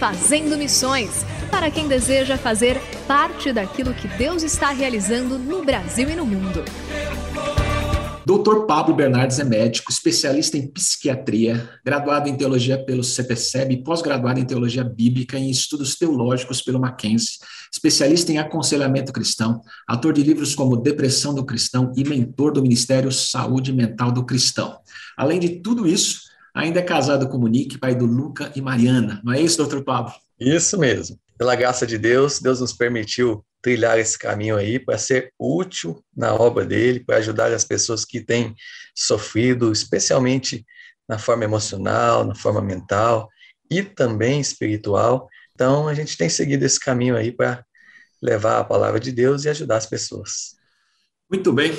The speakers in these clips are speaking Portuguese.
Fazendo Missões para quem deseja fazer parte daquilo que Deus está realizando no Brasil e no mundo. Dr. Pablo Bernardes é médico, especialista em psiquiatria, graduado em teologia pelo CPCEB e pós-graduado em teologia bíblica e em estudos teológicos pelo Mackenzie, especialista em aconselhamento cristão, autor de livros como Depressão do Cristão e mentor do Ministério Saúde Mental do Cristão. Além de tudo isso, ainda é casado com Monique, pai do Luca e Mariana. Não é isso, doutor Pablo? Isso mesmo. Pela graça de Deus, Deus nos permitiu trilhar esse caminho aí para ser útil na obra dele, para ajudar as pessoas que têm sofrido, especialmente na forma emocional, na forma mental e também espiritual. Então, a gente tem seguido esse caminho aí para levar a palavra de Deus e ajudar as pessoas. Muito bem.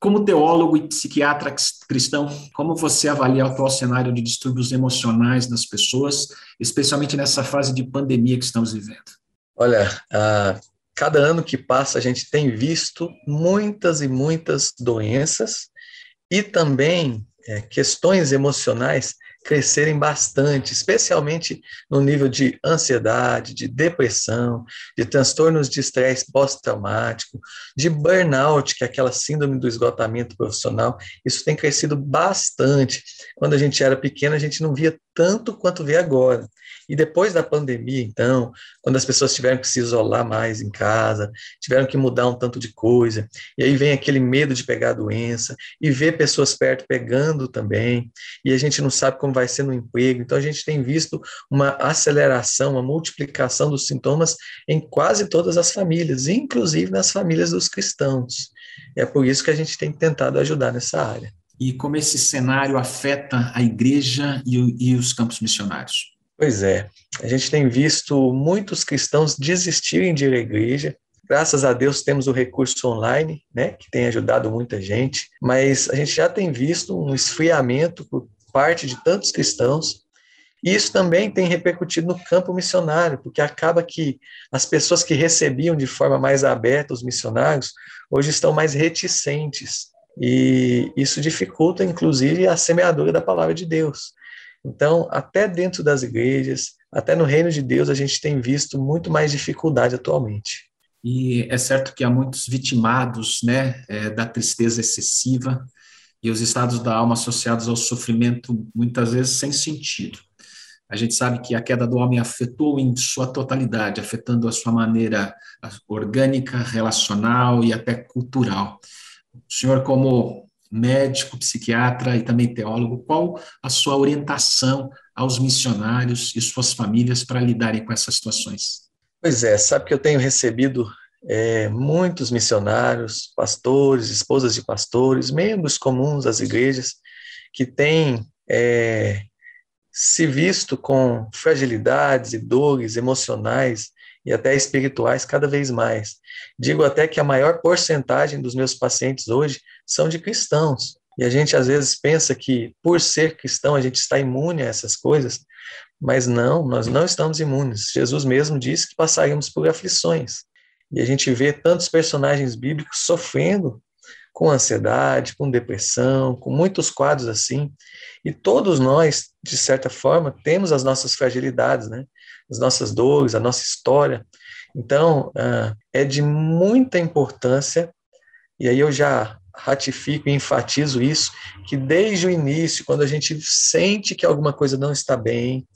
Como teólogo e psiquiatra cristão, como você avalia o atual cenário de distúrbios emocionais das pessoas, especialmente nessa fase de pandemia que estamos vivendo? Olha, uh, cada ano que passa a gente tem visto muitas e muitas doenças e também é, questões emocionais crescerem bastante, especialmente no nível de ansiedade, de depressão, de transtornos de estresse pós-traumático, de burnout, que é aquela síndrome do esgotamento profissional. Isso tem crescido bastante. Quando a gente era pequeno, a gente não via tanto quanto vê agora. E depois da pandemia, então, quando as pessoas tiveram que se isolar mais em casa, tiveram que mudar um tanto de coisa, e aí vem aquele medo de pegar a doença, e ver pessoas perto pegando também, e a gente não sabe como vai ser no emprego, então a gente tem visto uma aceleração, uma multiplicação dos sintomas em quase todas as famílias, inclusive nas famílias dos cristãos. É por isso que a gente tem tentado ajudar nessa área. E como esse cenário afeta a igreja e, e os campos missionários? Pois é, a gente tem visto muitos cristãos desistirem de ir à igreja. Graças a Deus temos o recurso online, né, que tem ajudado muita gente, mas a gente já tem visto um esfriamento por parte de tantos cristãos. E isso também tem repercutido no campo missionário, porque acaba que as pessoas que recebiam de forma mais aberta os missionários, hoje estão mais reticentes. E isso dificulta, inclusive, a semeadura da palavra de Deus. Então, até dentro das igrejas, até no reino de Deus, a gente tem visto muito mais dificuldade atualmente. E é certo que há muitos vitimados né, é, da tristeza excessiva e os estados da alma associados ao sofrimento, muitas vezes sem sentido. A gente sabe que a queda do homem afetou em sua totalidade, afetando a sua maneira orgânica, relacional e até cultural. O senhor, como médico, psiquiatra e também teólogo, qual a sua orientação aos missionários e suas famílias para lidarem com essas situações? Pois é, sabe que eu tenho recebido é, muitos missionários, pastores, esposas de pastores, membros comuns das igrejas, que têm é, se visto com fragilidades e dores emocionais e até espirituais cada vez mais. Digo até que a maior porcentagem dos meus pacientes hoje são de cristãos. E a gente às vezes pensa que por ser cristão a gente está imune a essas coisas, Mas não, nós não estamos imunes. Jesus mesmo disse que passaríamos por aflições. E a gente vê tantos personagens bíblicos sofrendo com ansiedade, com depressão, com muitos quadros assim. E todos nós, de certa forma, temos as nossas fragilidades, né? As nossas dores, a nossa história. Então, uh, é de muita importância, e aí eu já ratifico e enfatizo isso, que desde o início, quando a gente sente que alguma coisa não está bem,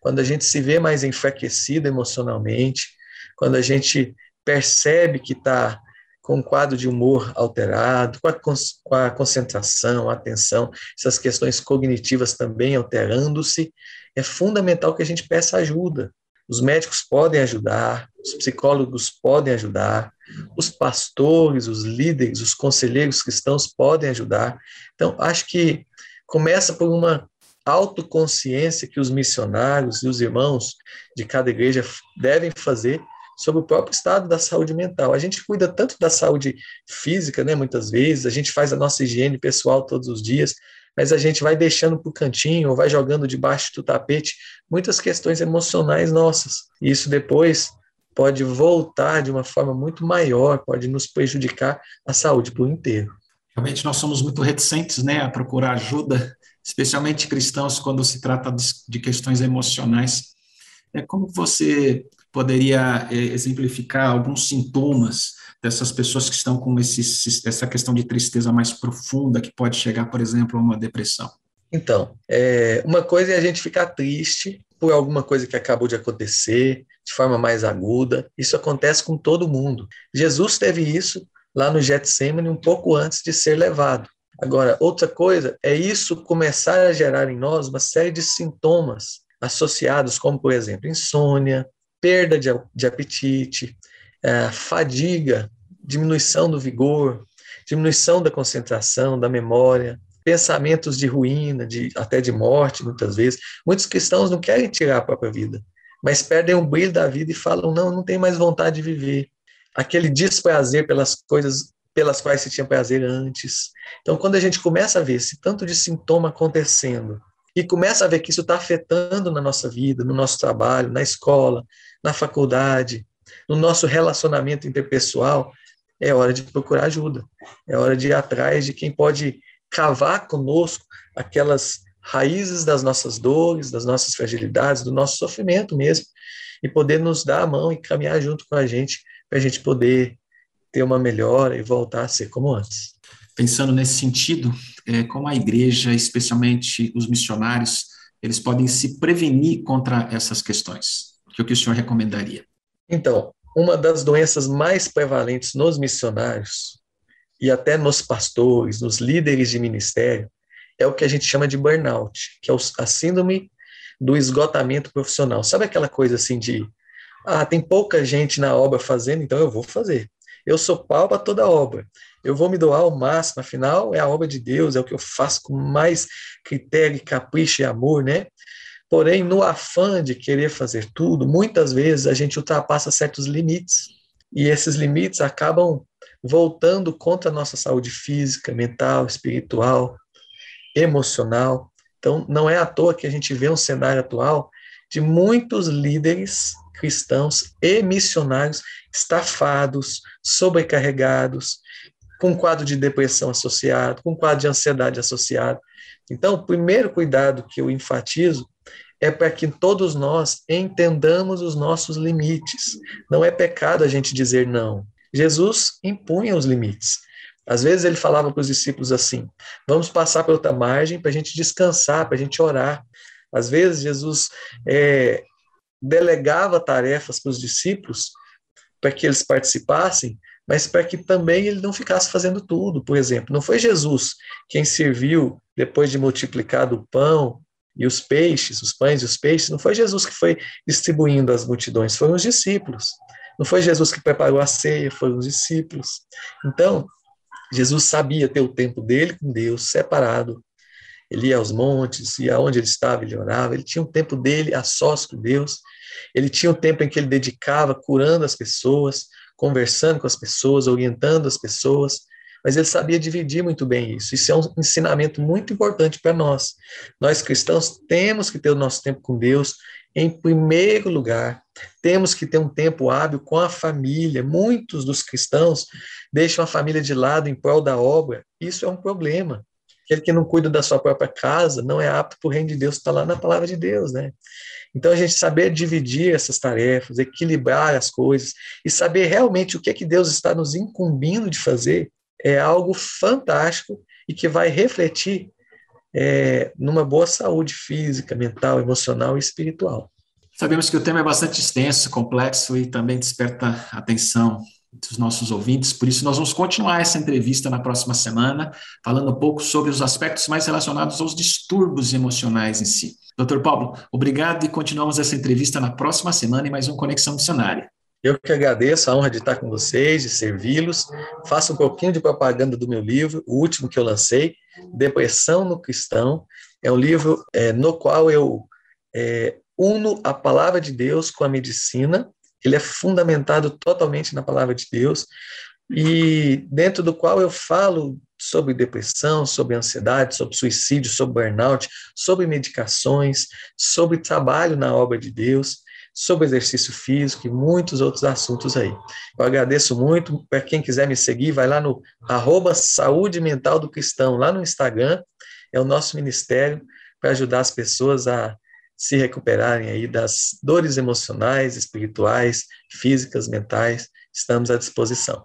quando a gente se vê mais enfraquecido emocionalmente, quando a gente percebe que está com um quadro de humor alterado, com a, com a concentração, a atenção, essas questões cognitivas também alterando-se, é fundamental que a gente peça ajuda. Os médicos podem ajudar, os psicólogos podem ajudar, os pastores, os líderes, os conselheiros cristãos podem ajudar. Então, acho que começa por uma autoconsciência que os missionários e os irmãos de cada igreja devem fazer sobre o próprio estado da saúde mental. A gente cuida tanto da saúde física, né, muitas vezes, a gente faz a nossa higiene pessoal todos os dias, mas a gente vai deixando para o cantinho, ou vai jogando debaixo do tapete muitas questões emocionais nossas. E isso depois pode voltar de uma forma muito maior, pode nos prejudicar a saúde por inteiro. Realmente nós somos muito reticentes né, a procurar ajuda, especialmente cristãos, quando se trata de questões emocionais. É como você poderia é, exemplificar alguns sintomas dessas pessoas que estão com esse, essa questão de tristeza mais profunda, que pode chegar, por exemplo, a uma depressão? Então, é, uma coisa é a gente ficar triste por alguma coisa que acabou de acontecer, de forma mais aguda. Isso acontece com todo mundo. Jesus teve isso lá no Getsemane um pouco antes de ser levado. Agora, outra coisa é isso começar a gerar em nós uma série de sintomas associados, como, por exemplo, insônia, perda de, de apetite, é, fadiga, diminuição do vigor, diminuição da concentração, da memória, pensamentos de ruína, de, até de morte, muitas vezes. Muitos cristãos não querem tirar a própria vida, mas perdem o brilho da vida e falam: não, não tenho mais vontade de viver. Aquele desprazer pelas coisas pelas quais se tinha prazer antes. Então, quando a gente começa a ver esse tanto de sintoma acontecendo e começa a ver que isso está afetando na nossa vida, no nosso trabalho, na escola, na faculdade, no nosso relacionamento interpessoal, é hora de procurar ajuda. É hora de ir atrás de quem pode cavar conosco aquelas raízes das nossas dores, das nossas fragilidades, do nosso sofrimento mesmo, e poder nos dar a mão e caminhar junto com a gente, para a gente poder ter uma melhora e voltar a ser como antes. Pensando nesse sentido, é, como a igreja, especialmente os missionários, eles podem se prevenir contra essas questões? O que o senhor recomendaria? Então, uma das doenças mais prevalentes nos missionários e até nos pastores, nos líderes de ministério, é o que a gente chama de burnout, que é a síndrome do esgotamento profissional. Sabe aquela coisa assim de, ah, tem pouca gente na obra fazendo, então eu vou fazer. Eu sou pau para toda obra. Eu vou me doar ao máximo, afinal é a obra de Deus, é o que eu faço com mais critério, capricho e amor, né? Porém, no afã de querer fazer tudo, muitas vezes a gente ultrapassa certos limites. E esses limites acabam voltando contra a nossa saúde física, mental, espiritual, emocional. Então, não é à toa que a gente vê um cenário atual de muitos líderes cristãos e missionários estafados, sobrecarregados, com quadro de depressão associado, com quadro de ansiedade associado. Então, o primeiro cuidado que eu enfatizo é para que todos nós entendamos os nossos limites. Não é pecado a gente dizer não. Jesus impunha os limites. Às vezes ele falava para os discípulos assim: vamos passar para outra margem para a gente descansar, para a gente orar. Às vezes Jesus é, delegava tarefas para os discípulos para que eles participassem, mas para que também ele não ficasse fazendo tudo. Por exemplo, não foi Jesus quem serviu depois de multiplicado o pão e os peixes, os pães e os peixes, não foi Jesus que foi distribuindo as multidões, foram os discípulos. Não foi Jesus que preparou a ceia, foram os discípulos. Então, Jesus sabia ter o tempo dele com Deus separado. Ele ia aos montes, ia onde ele estava, ele orava. Ele tinha o tempo dele a sós com Deus. Ele tinha o tempo em que ele dedicava curando as pessoas, conversando com as pessoas, orientando as pessoas. Mas ele sabia dividir muito bem isso. Isso é um ensinamento muito importante para nós. Nós cristãos temos que ter o nosso tempo com Deus em primeiro lugar. Temos que ter um tempo hábil com a família. Muitos dos cristãos deixam a família de lado em prol da obra. Isso é um problema. Aquele que não cuida da sua própria casa não é apto para o reino de Deus, está lá na palavra de Deus, né? Então, a gente saber dividir essas tarefas, equilibrar as coisas e saber realmente o que é que Deus está nos incumbindo de fazer é algo fantástico e que vai refletir é, numa boa saúde física, mental, emocional e espiritual. Sabemos que o tema é bastante extenso, complexo e também desperta atenção dos nossos ouvintes. Por isso, nós vamos continuar essa entrevista na próxima semana, falando um pouco sobre os aspectos mais relacionados aos distúrbios emocionais em si. Doutor Paulo, obrigado e continuamos essa entrevista na próxima semana em mais um Conexão Missionária. Eu que agradeço a honra de estar com vocês, de servi-los. Faço um pouquinho de propaganda do meu livro, o último que eu lancei, Depressão no Cristão. É um livro é, no qual eu é, uno a palavra de Deus com a medicina ele é fundamentado totalmente na palavra de Deus e dentro do qual eu falo sobre depressão, sobre ansiedade, sobre suicídio, sobre burnout, sobre medicações, sobre trabalho na obra de Deus, sobre exercício físico e muitos outros assuntos aí. Eu agradeço muito. Para quem quiser me seguir, vai lá no arroba Saúde Mental do Cristão, lá no Instagram, é o nosso ministério para ajudar as pessoas a se recuperarem aí das dores emocionais, espirituais, físicas, mentais, estamos à disposição.